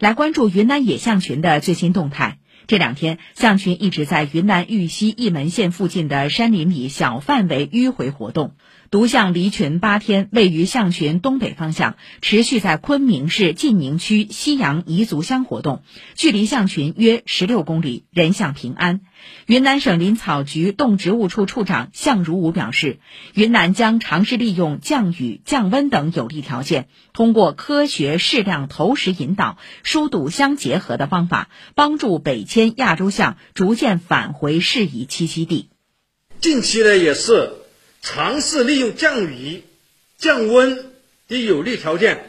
来关注云南野象群的最新动态。这两天，象群一直在云南玉溪一门县附近的山林里小范围迂回活动。独象离群八天，位于象群东北方向，持续在昆明市晋宁区西洋彝族乡活动，距离象群约十六公里，人象平安。云南省林草局动植物处处长向如武表示，云南将尝试利用降雨、降温等有利条件，通过科学适量投食引导、疏堵相结合的方法，帮助北迁亚洲象逐渐返回适宜栖息地。近期呢，也是。尝试利用降雨、降温的有利条件，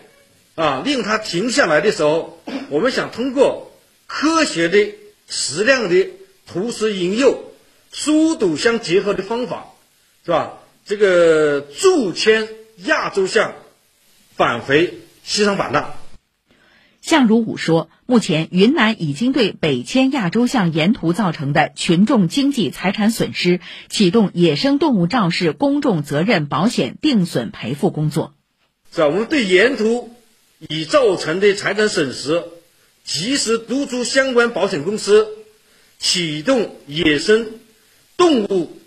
啊，利用它停下来的时候，我们想通过科学的、适量的投食引诱、疏堵相结合的方法，是吧？这个助迁亚洲象返回西双版纳。向如武说，目前云南已经对北迁亚洲象沿途造成的群众经济财产损失启动野生动物肇事公众责任保险定损赔付工作。在？我们对沿途已造成的财产损失，及时督促相关保险公司启动野生动物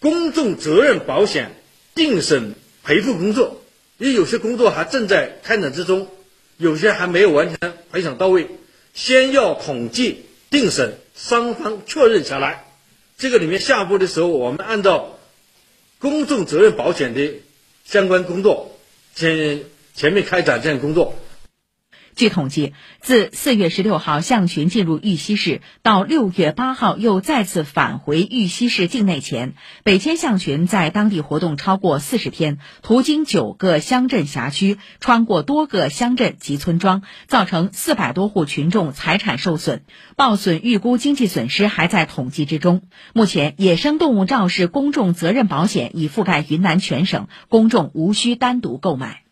公众责任保险定损赔付工作，因为有些工作还正在开展之中。有些还没有完全赔偿到位，先要统计定审，双方确认下来，这个里面下步的时候，我们按照公众责任保险的相关工作，先前面开展这项工作。据统计，自四月十六号象群进入玉溪市到六月八号又再次返回玉溪市境内前，北迁象群在当地活动超过四十天，途经九个乡镇辖区，穿过多个乡镇及村庄，造成四百多户群众财产受损，报损预估经济损失还在统计之中。目前，野生动物肇事公众责任保险已覆盖云南全省，公众无需单独购买。